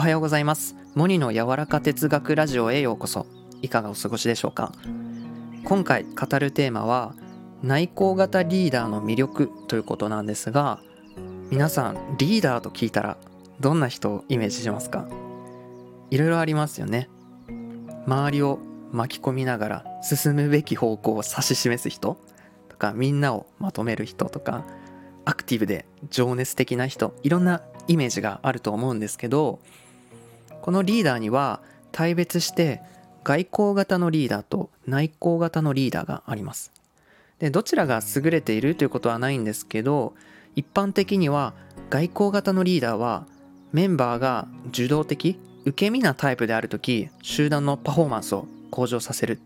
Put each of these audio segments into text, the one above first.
おはようございます。モニの柔らか哲学ラジオへようこそ。いかがお過ごしでしょうか？今回語るテーマは内向型リーダーの魅力ということなんですが皆さんリーダーと聞いたらどんな人をイメージしますか？いろいろありますよね。周りを巻き込みながら進むべき方向を指し示す人とかみんなをまとめる人とかアクティブで情熱的な人いろんなイメージがあると思うんですけどこのリーダーには大別して外交型のリーダーと内向型のリーダーがあります。でどちらが優れているということはないんですけど一般的には外交型のリーダーはメンバーが受動的受け身なタイプである時集団のパフォーマンスを向上させる。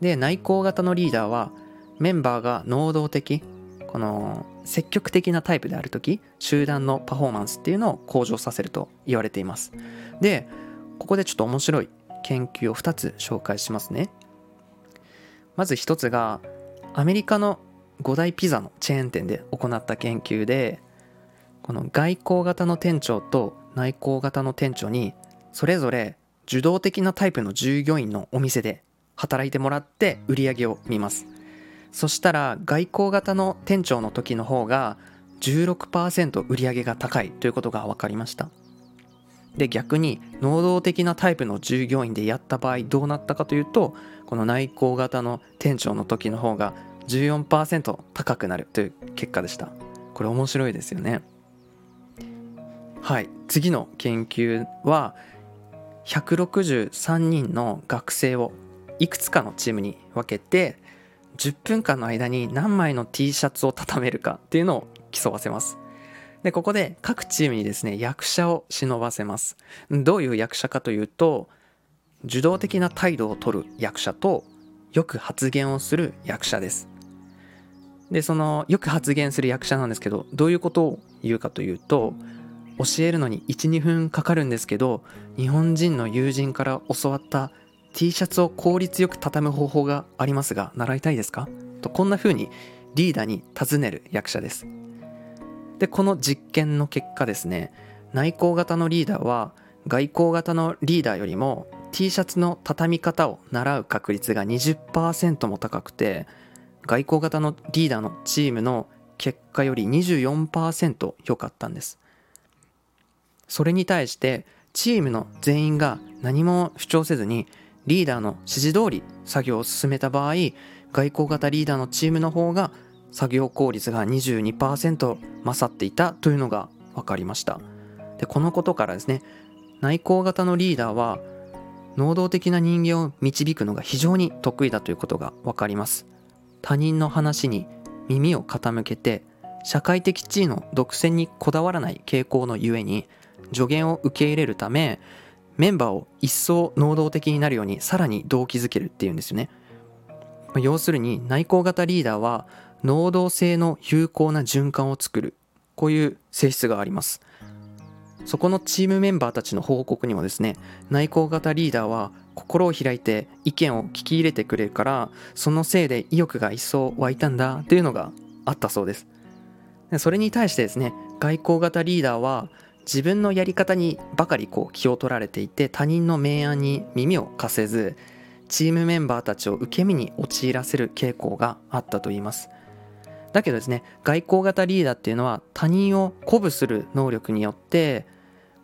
で内向型のリーダーはメンバーが能動的この積極的なタイプである時集団のパフォーマンスっていうのを向上させると言われています。でここでちょっと面白い研究を2つ紹介しますね。まず1つがアメリカの5大ピザのチェーン店で行った研究でこの外交型の店長と内向型の店長にそれぞれ受動的なタイプの従業員のお店で働いてもらって売り上げを見ます。そしたら外交型の店長の時の方が16%売り上げが高いということが分かりました。で逆に能動的なタイプの従業員でやった場合どうなったかというとこの内向型の店長の時の方が14%高くなるという結果でした。これ面白いですよね。はい。次の研究は163人の学生をいくつかのチームに分けて10分間の間に何枚の T シャツを畳めるかっていうのを競わせます。でここで各チームにですね役者を忍ばせます。どういう役者かというと受動的な態度をとる役者とよく発言をする役者です。でそのよく発言する役者なんですけどどういうことを言うかというと教えるのに12分かかるんですけど日本人の友人から教わった T シャツを効率よく畳む方法がありますが習いたいですか？とこんな風にリーダーに尋ねる役者です。でこの実験の結果ですね内向型のリーダーは外向型のリーダーよりも T シャツの畳み方を習う確率が20%も高くて外交型のリーダーのチームの結果より24%良かったんです。それに対してチームの全員が何も主張せずにリーダーの指示通り作業を進めた場合外交型リーダーのチームの方が作業効率が22%勝っていたというのが分かりました。でこのことからですね内向型のリーダーは能動的な人間を導くのが非常に得意だということが分かります。他人の話に耳を傾けて社会的地位の独占にこだわらない傾向のゆえに助言を受け入れるためメンバーを一層能動的になるようにさらに動機づけるっていうんですよね。要するに内向型リーダーは能動性の有効な循環を作るこういう性質があります。そこのチームメンバーたちの報告にもですね内向型リーダーは心を開いて意見を聞き入れてくれるからそのせいで意欲が一層湧いたんだというのがあったそうです。それに対してですね外交型リーダーは自分のやり方にばかりこう気を取られていて他人の明暗に耳を貸せずチームメンバーたちを受け身に陥らせる傾向があったといいます。だけどですね外交型リーダーっていうのは他人を鼓舞する能力によって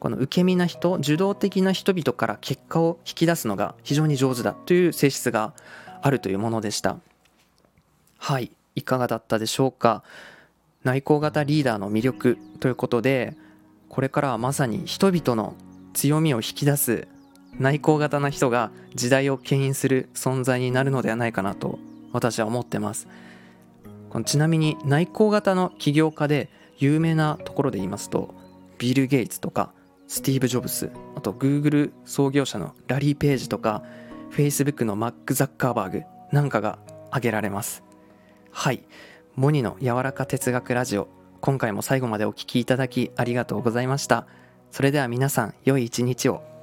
この受け身な人受動的な人々から結果を引き出すのが非常に上手だという性質があるというものでした。はいいかがだったでしょうか。内向型リーダーの魅力ということでこれからはまさに人々の強みを引き出す内向型な人が時代を牽引する存在になるのではないかなと私は思ってます。このちなみに内向型の起業家で有名なところで言いますとビル・ゲイツとかスティーブ・ジョブスあと Google 創業者のラリー・ページとか Facebook のマック・ザッカーバーグなんかが挙げられます。はい。モニの柔らか哲学ラジオ今回も最後までお聴きいただきありがとうございました。それでは皆さん良い一日を。